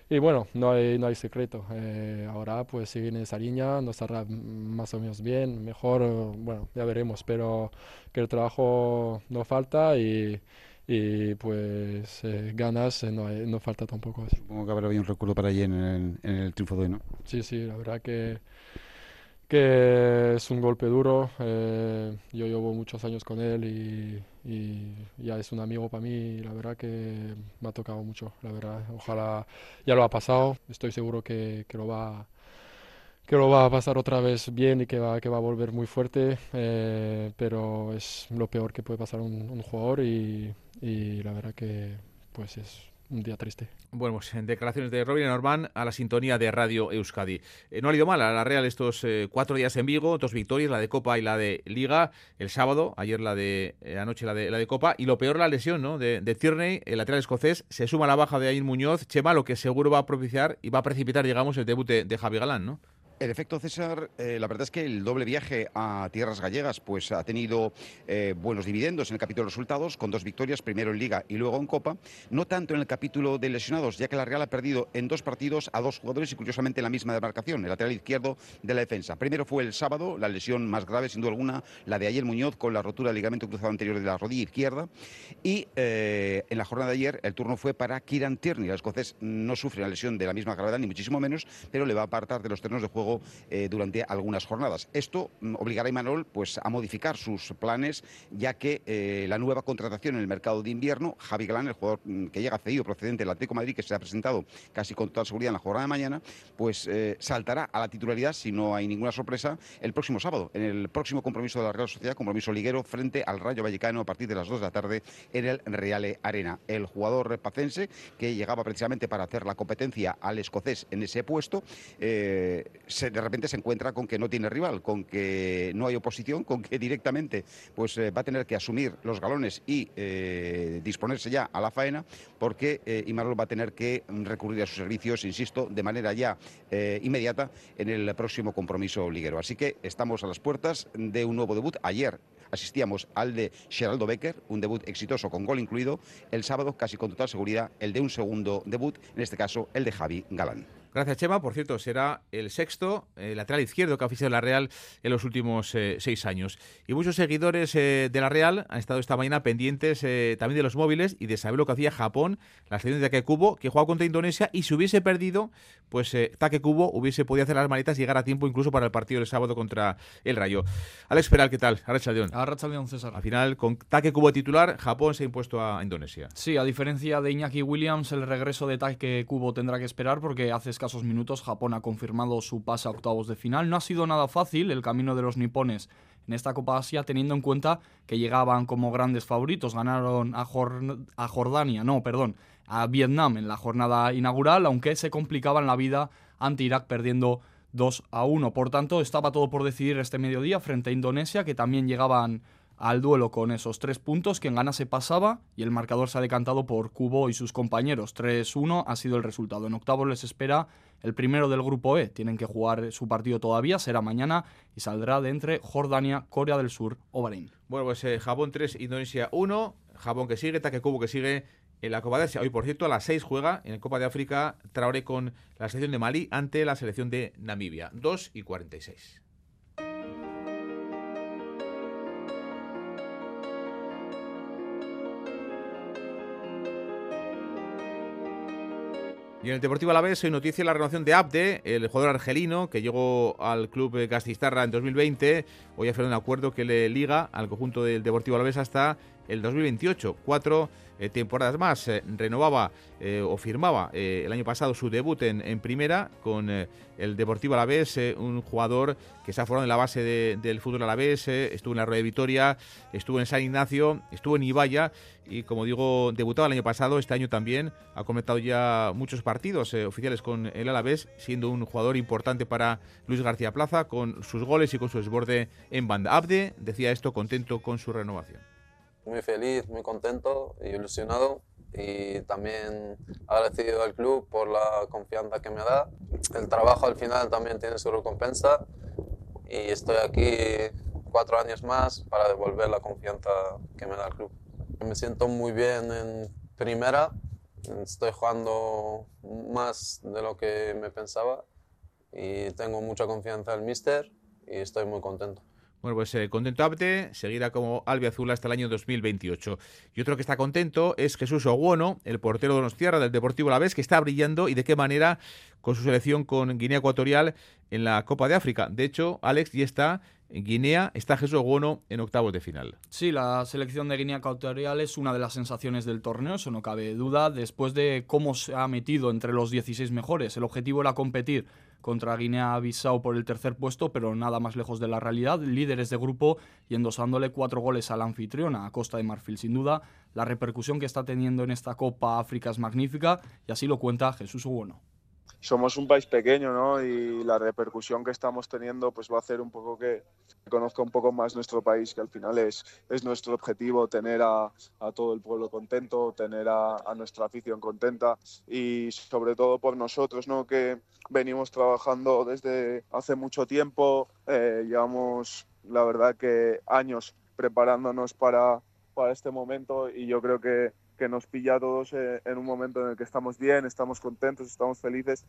Y bueno, no hay, no hay secreto. Eh, ahora pues siguen en esa línea, nos hará más o menos bien, mejor, bueno, ya veremos, pero que el trabajo no falta y, y pues eh, ganas eh, no, hay, no falta tampoco. Supongo que habrá un recuerdo para allí en en el triunfo de hoy, ¿no? Sí, sí, la verdad que que es un golpe duro. Eh, yo llevo muchos años con él y, ya es un amigo para mí. La verdad que me ha tocado mucho. La verdad, ojalá ya lo ha pasado. Estoy seguro que, que lo va que lo va a pasar otra vez bien y que va, que va a volver muy fuerte, eh, pero es lo peor que puede pasar un, un jugador y, y la verdad que pues es un día triste. Bueno, pues en declaraciones de Robin Norman a la sintonía de Radio Euskadi. Eh, no ha ido mal a la Real estos eh, cuatro días en Vigo, dos victorias, la de Copa y la de Liga. El sábado, ayer la de eh, anoche la de, la de Copa. Y lo peor, la lesión ¿no? de, de Tierney, el lateral escocés. Se suma a la baja de Ayin Muñoz. Chema, lo que seguro va a propiciar y va a precipitar, digamos, el debut de, de Javi Galán, ¿no? El efecto César, eh, la verdad es que el doble viaje a tierras gallegas pues ha tenido eh, buenos dividendos en el capítulo de resultados, con dos victorias, primero en Liga y luego en Copa. No tanto en el capítulo de lesionados, ya que la Real ha perdido en dos partidos a dos jugadores y curiosamente en la misma demarcación, el lateral izquierdo de la defensa. Primero fue el sábado, la lesión más grave sin duda alguna, la de ayer Muñoz con la rotura del ligamento cruzado anterior de la rodilla izquierda. Y eh, en la jornada de ayer el turno fue para Kieran Tierney. El escocés no sufre una lesión de la misma gravedad, ni muchísimo menos, pero le va a apartar de los terrenos de juego eh, durante algunas jornadas. Esto mm, obligará a Imanol pues, a modificar sus planes, ya que eh, la nueva contratación en el mercado de invierno, Javi Galán, el jugador mm, que llega cedido procedente del Atlético de Madrid, que se ha presentado casi con toda seguridad en la jornada de mañana, pues eh, saltará a la titularidad, si no hay ninguna sorpresa, el próximo sábado, en el próximo compromiso de la Real Sociedad, compromiso liguero, frente al Rayo Vallecano a partir de las 2 de la tarde en el Reale Arena. El jugador pacense, que llegaba precisamente para hacer la competencia al escocés en ese puesto, eh, de repente se encuentra con que no tiene rival, con que no hay oposición, con que directamente pues, va a tener que asumir los galones y disponerse ya a la faena, porque Imanol va a tener que recurrir a sus servicios, insisto, de manera ya inmediata en el próximo compromiso liguero. Así que estamos a las puertas de un nuevo debut. Ayer asistíamos al de Geraldo Becker, un debut exitoso con gol incluido. El sábado, casi con total seguridad, el de un segundo debut, en este caso el de Javi Galán. Gracias, Chema. Por cierto, será el sexto eh, lateral izquierdo que ha oficiado la Real en los últimos eh, seis años. Y muchos seguidores eh, de la Real han estado esta mañana pendientes también de los móviles y de saber lo que hacía Japón, la selección de Take Kubo, que jugaba contra Indonesia y si hubiese perdido, pues Take Kubo hubiese podido hacer las maletas y llegar a tiempo incluso para el partido del sábado contra el Rayo. Alex Peral, ¿qué tal? Arrachaldeón. Arrachaldeón, César. Al final, con Take Kubo titular, Japón se ha impuesto a Indonesia. Sí, a diferencia de Iñaki Williams, el regreso de Take Kubo tendrá que esperar porque hace escasos minutos Japón ha confirmado su pase a octavos de final. No ha sido nada fácil el camino de los nipones en esta Copa Asia, teniendo en cuenta que llegaban como grandes favoritos. Ganaron a, a Jordania, no, perdón, a Vietnam en la jornada inaugural, aunque se complicaban la vida ante Irak perdiendo 2 a 1. Por tanto, estaba todo por decidir este mediodía frente a Indonesia, que también llegaban al duelo con esos tres puntos. Quien gana se pasaba y el marcador se ha decantado por Cubo y sus compañeros. 3-1 ha sido el resultado. En octavos les espera el primero del grupo E. Tienen que jugar su partido todavía, será mañana y saldrá de entre Jordania, Corea del Sur o Bahrein. Bueno, pues eh, Japón 3, Indonesia 1. Japón que sigue, Taque Cubo que sigue en la Copa de Asia. Hoy, por cierto, a las 6 juega en la Copa de África Traoré con la selección de Mali ante la selección de Namibia. 2 y 46. Y en el Deportivo Alavés hoy noticia la renovación de Abde, el jugador argelino que llegó al club Gastistarra en 2020. Hoy ha firmado un acuerdo que le liga al conjunto del Deportivo Alavés hasta el 2028. Cuatro eh, temporadas más. Eh, renovaba eh, o firmaba el año pasado su debut en, primera con el Deportivo Alavés, un jugador que se ha formado en la base del fútbol alavés, estuvo en la Rueda de Vitoria, estuvo en San Ignacio, estuvo en Ibaya y como digo, debutaba el año pasado, este año también ha comentado ya muchos partidos oficiales con el Alavés, siendo un jugador importante para Luis García Plaza con sus goles y con su desborde en banda. Abde decía esto contento con su renovación muy feliz, muy contento y ilusionado y también agradecido al club por la confianza que me da. El trabajo al final también tiene su recompensa y estoy aquí cuatro años más para devolver la confianza que me da el club. Me siento muy bien en primera, estoy jugando más de lo que me pensaba y tengo mucha confianza en el míster y estoy muy contento. Bueno, pues eh, contento Abde, seguirá como albiazul hasta el año 2028. Y otro que está contento es Jesús Oguono, el portero de Tierra del Deportivo La Vez, que está brillando y de qué manera con su selección con Guinea Ecuatorial en la Copa de África. De hecho, Alex ya está en Guinea, está Jesús Oguono en octavos de final. Sí, la selección de Guinea Ecuatorial es una de las sensaciones del torneo, eso no cabe duda, después de cómo se ha metido entre los 16 mejores. El objetivo era competir contra Guinea-Bissau por el tercer puesto, pero nada más lejos de la realidad. Líderes de grupo y endosándole cuatro goles al anfitrión, a Costa de Marfil. Sin duda, la repercusión que está teniendo en esta Copa África es magnífica y así lo cuenta Jesús Uguono somos un país pequeño, ¿no? Y la repercusión que estamos teniendo pues va a hacer un poco que conozca un poco más nuestro país, que al final es, es nuestro objetivo tener a, todo el pueblo contento, tener a, nuestra afición contenta y sobre todo por nosotros, ¿no? Que venimos trabajando desde hace mucho tiempo, eh, llevamos la verdad que años preparándonos para, para este momento y yo creo que que nos pilla a todos eh, en un momento en el que estamos bien, estamos contentos, estamos felices.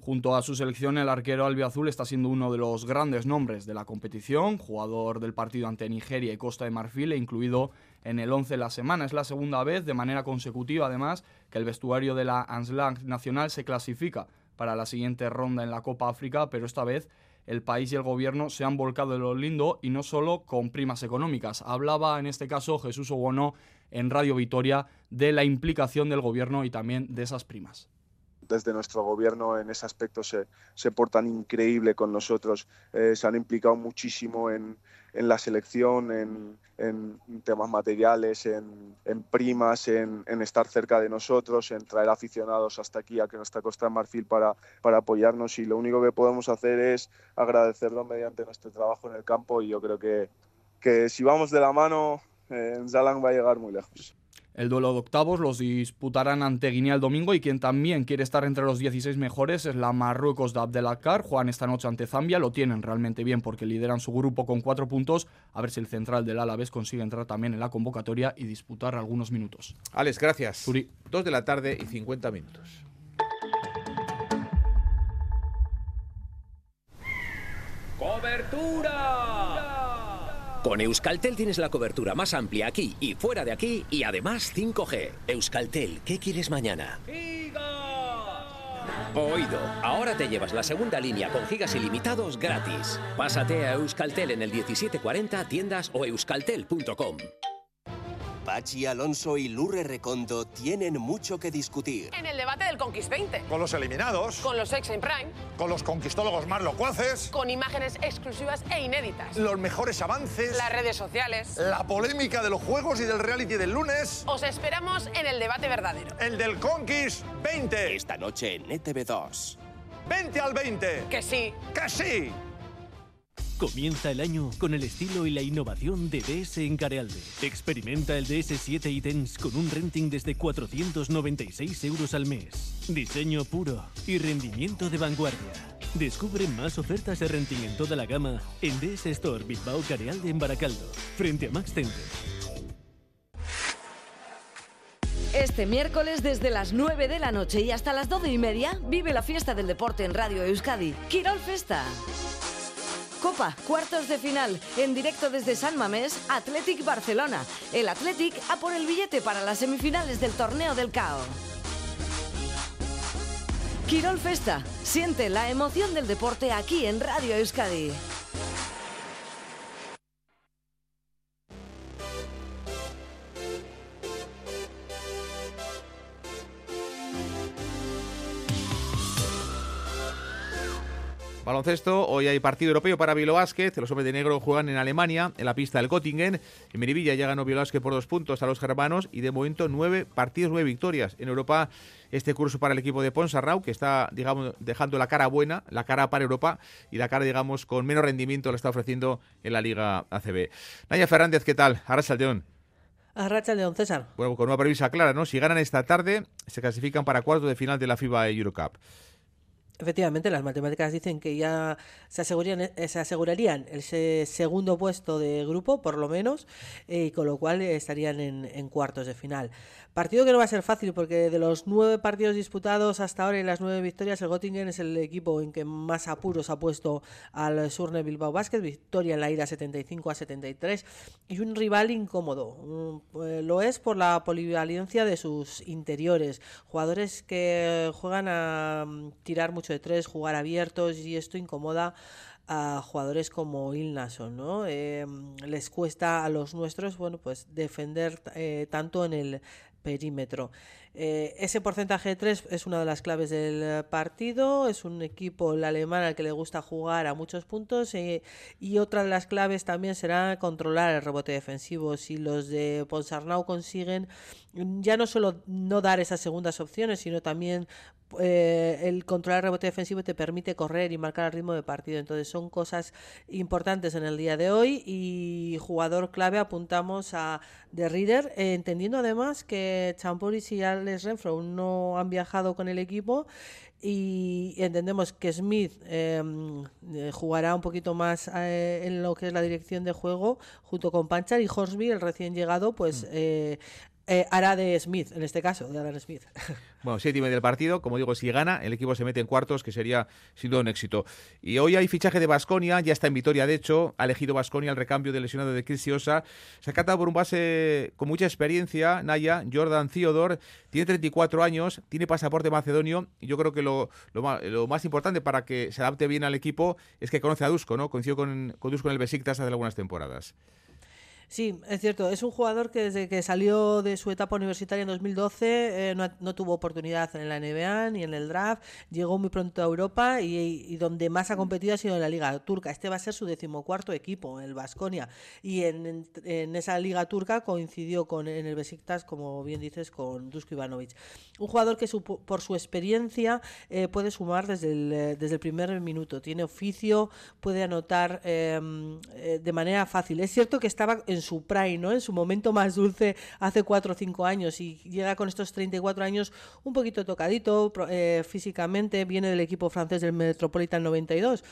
Junto a su selección, el arquero albiazul está siendo uno de los grandes nombres de la competición, jugador del partido ante Nigeria y Costa de Marfil, e incluido en el 11 de la semana. Es la segunda vez, de manera consecutiva además, que el vestuario de la Anslang Nacional se clasifica para la siguiente ronda en la Copa África, pero esta vez el país y el gobierno se han volcado en lo lindo y no solo con primas económicas. Hablaba en este caso Jesús Obono en Radio Vitoria de la implicación del gobierno y también de esas primas desde nuestro gobierno en ese aspecto se, se portan increíble con nosotros, eh, se han implicado muchísimo en, en la selección, en, en temas materiales, en, en primas, en, estar cerca de nosotros, en traer aficionados hasta aquí, a nuestra Costa de Marfil, para, para apoyarnos. Y lo único que podemos hacer es agradecerlo mediante nuestro trabajo en el campo. Y yo creo que, que si vamos de la mano, eh, Zalang va a llegar muy lejos. El duelo de octavos los disputarán ante Guinea el domingo y quien también quiere estar entre los 16 mejores es la Marruecos de Abdelakar. Juegan esta noche ante Zambia, lo tienen realmente bien porque lideran su grupo con cuatro puntos. A ver si el central del Alavés consigue entrar también en la convocatoria y disputar algunos minutos. Alex, gracias. Suri. Dos de la tarde y 50 minutos. ¡Cobertura! Con Euskaltel tienes la cobertura más amplia aquí y fuera de aquí y además 5G. Euskaltel, ¿qué quieres mañana? Oído, ahora te llevas la segunda línea con gigas ilimitados gratis. Pásate a Euskaltel en el 1740 tiendas o euskaltel.com. Pachi Alonso y Lurre Recondo tienen mucho que discutir. En el debate del Conquist 20. Con los eliminados. Con los ex en Prime. Con los conquistólogos más locuaces. Con imágenes exclusivas e inéditas. Los mejores avances. Las redes sociales. La polémica de los juegos y del reality del lunes. Os esperamos en el debate verdadero. El del Conquist 20. Esta noche en ETV2. 20 al 20. Que sí. Que sí. Comienza el año con el estilo y la innovación de DS en Carealde. Experimenta el DS7 y Tense con un renting desde 496 euros al mes. Diseño puro y rendimiento de vanguardia. Descubre más ofertas de renting en toda la gama en DS Store Bilbao Carealde en Baracaldo, frente a Max Center. Este miércoles desde las 9 de la noche y hasta las 12 y media vive la fiesta del deporte en Radio Euskadi. Quirol Festa. Copa, cuartos de final, en directo desde San Mamés, Athletic Barcelona. El Athletic a por el billete para las semifinales del torneo del CAO. Quirol Festa, siente la emoción del deporte aquí en Radio Euskadi. Baloncesto, hoy hay partido europeo para Bilbao Basket. Los hombres de negro juegan en Alemania, en la pista del Göttingen. En Merivilla ya ganó Bilbao Basket por dos puntos a los germanos y de momento nueve partidos, nueve victorias. En Europa, este curso para el equipo de Ponsarrau, que está, digamos, dejando la cara buena, la cara para Europa y la cara, digamos, con menos rendimiento la está ofreciendo en la Liga ACB. Naya Fernández, ¿qué tal? Ahora Saldeón. A Racha León César. Bueno, con una premisa clara, ¿no? Si ganan esta tarde, se clasifican para cuartos de final de la FIBA Eurocup. Efectivamente, las matemáticas dicen que ya se asegurarían, se asegurarían el segundo puesto de grupo, por lo menos, y con lo cual estarían en, en, cuartos de final. Partido que no va a ser fácil porque de los nueve partidos disputados hasta ahora y las nueve victorias, el Göttingen es el equipo en que más apuros ha puesto al Surne Bilbao Basket, victoria en la ida 75 a 73 y un rival incómodo. Lo es por la polivalencia de sus interiores, jugadores que juegan a tirar mucho de tres, jugar abiertos y esto incomoda a jugadores como Ilnason, ¿no? Eh, les cuesta a los nuestros, bueno, pues defender eh, tanto en el perímetro. Eh, ese porcentaje de 3 es una de las claves del partido, es un equipo, el alemán, al que le gusta jugar a muchos puntos y otra de las claves también será controlar el rebote defensivo. Si los de Ponsarnau consiguen ya no solo no dar esas segundas opciones, sino también eh, el controlar el rebote defensivo te permite correr y marcar el ritmo de partido. Entonces son cosas importantes en el día de hoy y jugador clave apuntamos a The Reader, eh, entendiendo además que Champoris y Alex Renfro no han viajado con el equipo y entendemos que Smith eh, jugará un poquito más eh, en lo que es la dirección de juego junto con Panchar y Horsby, el recién llegado, pues eh, eh, hará de Smith, en este caso, de Alan Smith. Bueno, séptimo del partido, como digo, si gana, el equipo se mete en cuartos, que sería sin duda un éxito. Y hoy hay fichaje de Basconia, ya está en Vitoria, de hecho, ha elegido Basconia el recambio del lesionado de Chris Osa. Se ha catado por un base con mucha experiencia, Naya, Jordan Theodore, tiene 34 años, tiene pasaporte macedonio, y yo creo que lo, lo, más, lo, más, importante para que se adapte bien al equipo es que conoce a Dusko, ¿no? Coincidió con, con Dusko en el Besiktas hace algunas temporadas. Sí, es cierto. Es un jugador que desde que salió de su etapa universitaria en 2012 eh, no, no tuvo oportunidad en la NBA ni en el draft. Llegó muy pronto a Europa y, y donde más ha competido ha sido en la Liga Turca. Este va a ser su decimocuarto equipo, el Vasconia. Y en, en- en esa Liga Turca coincidió con en el Besiktas, como bien dices, con Dusko Ivanovic. Un jugador que su- por su experiencia eh, puede sumar desde el, eh, desde el primer minuto. Tiene oficio, puede anotar eh, eh, de manera fácil. Es cierto que estaba en su prime, ¿no? en su momento más dulce hace 4 o 5 años y llega con estos 34 años un poquito tocadito eh, físicamente. Viene del equipo francés del Metropolitan 92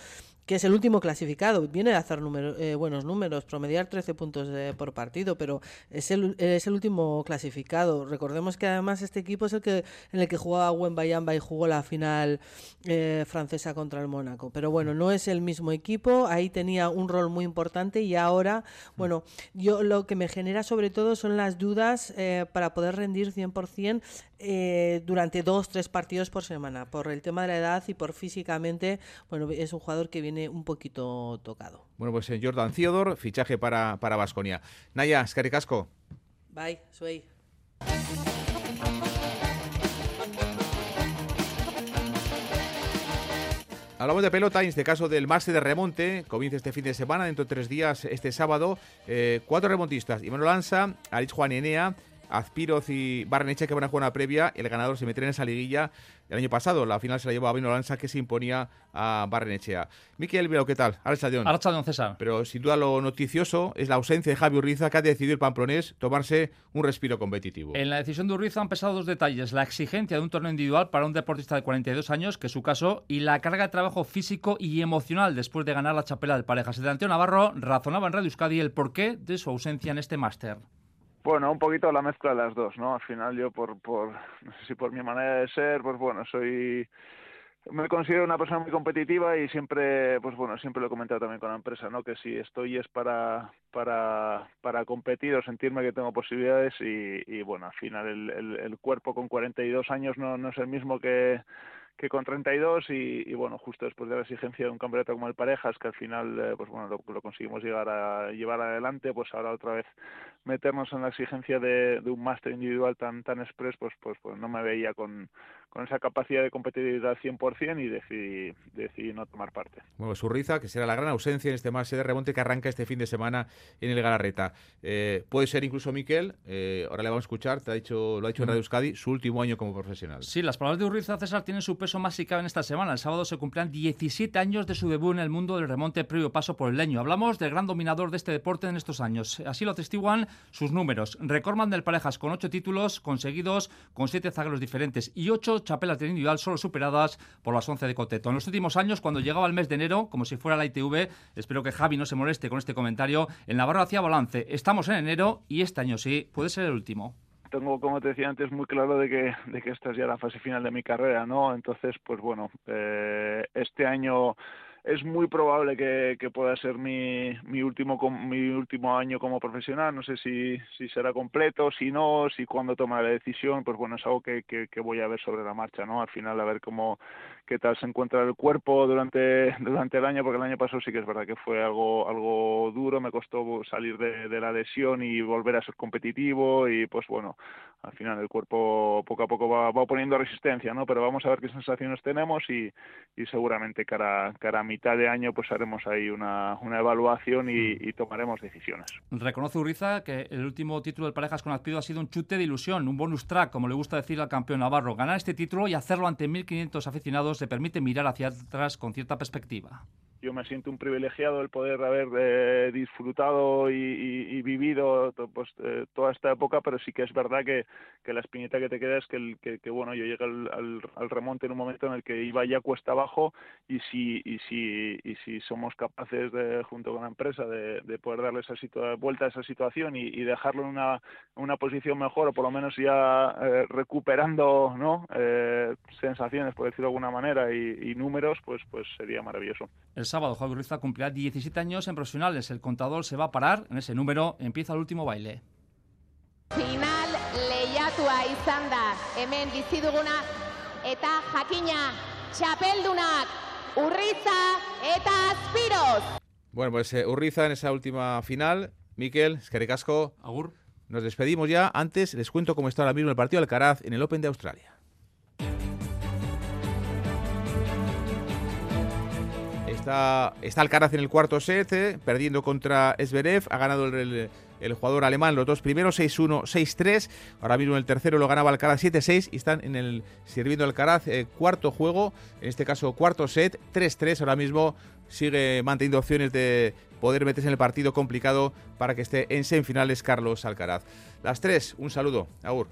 que es el último clasificado. Viene de hacer número- eh, buenos números, promediar 13 puntos eh, por partido, pero es el, es el último clasificado. Recordemos que además este equipo es el que en el que jugaba Wembayamba y jugó la final eh, francesa contra el Mónaco. Pero bueno, no es el mismo equipo, ahí tenía un rol muy importante y ahora, bueno, yo lo que me genera sobre todo son las dudas eh, para poder rendir 100% eh, durante dos, tres partidos por semana, por el tema de la edad y por físicamente, bueno, es un jugador que viene un poquito tocado. Bueno, pues Jordan Theodore, fichaje para para Baskonia. Naya, Escaricasco. Bye, Suey. Hablamos de pelota, en este caso del Máster de Remonte, comienza este fin de semana, dentro de tres días, este sábado. Eh, cuatro remontistas, Iván Lanza, Aritz Juan Enea, Azpiroz y Barreneche que van a jugar una previa. El ganador se meterá en esa liguilla el año pasado. La final se la llevó a Vino Lanza que se imponía a Barrenechea. Miquel Bilbao, ¿qué tal? Arrachadión. Arrachadión, César. Pero sin duda lo noticioso es la ausencia de Javi Urriza que ha decidido el pamplonés tomarse un respiro competitivo. En la decisión de Urriza han pesado dos detalles. La exigencia de un torneo individual para un deportista de 42 años, que es su caso, y la carga de trabajo físico y emocional después de ganar la chapela del parejas. El delantero Navarro razonaba en Radio Euskadi el porqué de su ausencia en este máster. Bueno, un poquito la mezcla de las dos, ¿no? Al final yo por, por, no sé si por mi manera de ser, pues bueno, soy, me considero una persona muy competitiva y siempre, pues bueno, siempre lo he comentado también con la empresa, ¿no? Que si estoy es para, para, para competir o sentirme que tengo posibilidades y, y bueno, al final el, el, el cuerpo con 42 años no, no es el mismo que que con 32 y, y bueno justo después de la exigencia de un campeonato como el parejas que al final eh, pues bueno lo, conseguimos llegar a llevar adelante pues ahora otra vez meternos en la exigencia de, de un máster individual tan tan express pues pues pues no me veía con, con esa capacidad de competitividad al 100% y decidí, decidí no tomar parte. Bueno, pues Urriza, que será la gran ausencia en este máster de remonte que arranca este fin de semana en el Galarreta. Eh, puede ser incluso Miquel, eh, ahora le vamos a escuchar, te ha dicho, lo ha dicho en Radio Euskadi, su último año como profesional. Sí, las palabras de Urriza César tienen su peso más si cabe en esta semana. El sábado se cumplirán 17 años de su debut en el mundo del remonte previo paso por el leño. Hablamos del gran dominador de este deporte en estos años. Así lo atestiguan sus números. Recordman del Parejas con 8 títulos conseguidos con 7 zagueros diferentes y 8 chapelas de individual solo superadas por las 11 de Coteto. En los últimos años, cuando llegaba el mes de enero, como si fuera la ITV, espero que Javi no se moleste con este comentario, el Navarro hacía balance. Estamos en enero y este año sí, puede ser el último tengo, como te decía antes, muy claro de que, de que esta es ya la fase final de mi carrera, ¿no? Entonces, pues bueno, eh, este año es muy probable que, que pueda ser mi, mi último mi último año como profesional. No sé si, si será completo, si no, si cuando tome la decisión, pues bueno, es algo que, que, que, voy a ver sobre la marcha, ¿no? Al final a ver cómo qué tal se encuentra el cuerpo durante durante el año, porque el año pasado sí que es verdad que fue algo algo duro, me costó salir de, de la lesión y volver a ser competitivo y pues bueno, al final el cuerpo poco a poco va, va poniendo resistencia, ¿no? Pero vamos a ver qué sensaciones tenemos y, y seguramente cara, cara a mitad de año pues haremos ahí una, una evaluación y, y, tomaremos decisiones. Reconoce Uriza que el último título del Parejas con Azpido ha sido un chute de ilusión, un bonus track, como le gusta decir al campeón navarro. Ganar este título y hacerlo ante 1.500 aficionados le permite mirar hacia atrás con cierta perspectiva yo me siento un privilegiado el poder haber eh, disfrutado y, y, y vivido pues, eh, toda esta época, pero sí que es verdad que, que la espinita que te queda es que, el, que, bueno, yo llegué al, al, al, remonte en un momento en el que iba ya cuesta abajo y si, y si, y si somos capaces, de, junto con la empresa, de, de poder darle esa vuelta a esa situación y, dejarlo en una, una, posición mejor o por lo menos ya eh, recuperando ¿no? Eh, sensaciones, por decirlo de alguna manera, y, números, pues, pues sería maravilloso. Sábado Javi Ruiza cumplirá 17 años en profesionales. El contador se va a parar en ese número. Empieza el último baile. Final lehiatua izan da. Hemen bizi duguna eta jakina txapeldunak Urriza eta Azpiroz. Bueno, pues eh, Urriza en esa última final Miquel, es que ricasco. Agur. Nos despedimos ya. Antes les cuento cómo está ahora mismo el partido de Alcaraz en el Open de Australia. Está, Alcaraz en el cuarto set, eh, perdiendo contra Esberev. Ha ganado el, jugador alemán los dos primeros, 6-1, 6-3. Ahora mismo el tercero lo ganaba Alcaraz 7-6 y están en el sirviendo Alcaraz eh, cuarto juego, en este caso cuarto set, 3-3. Ahora mismo sigue manteniendo opciones de poder meterse en el partido complicado para que esté en semifinales Carlos Alcaraz. Las tres, un saludo. Agur.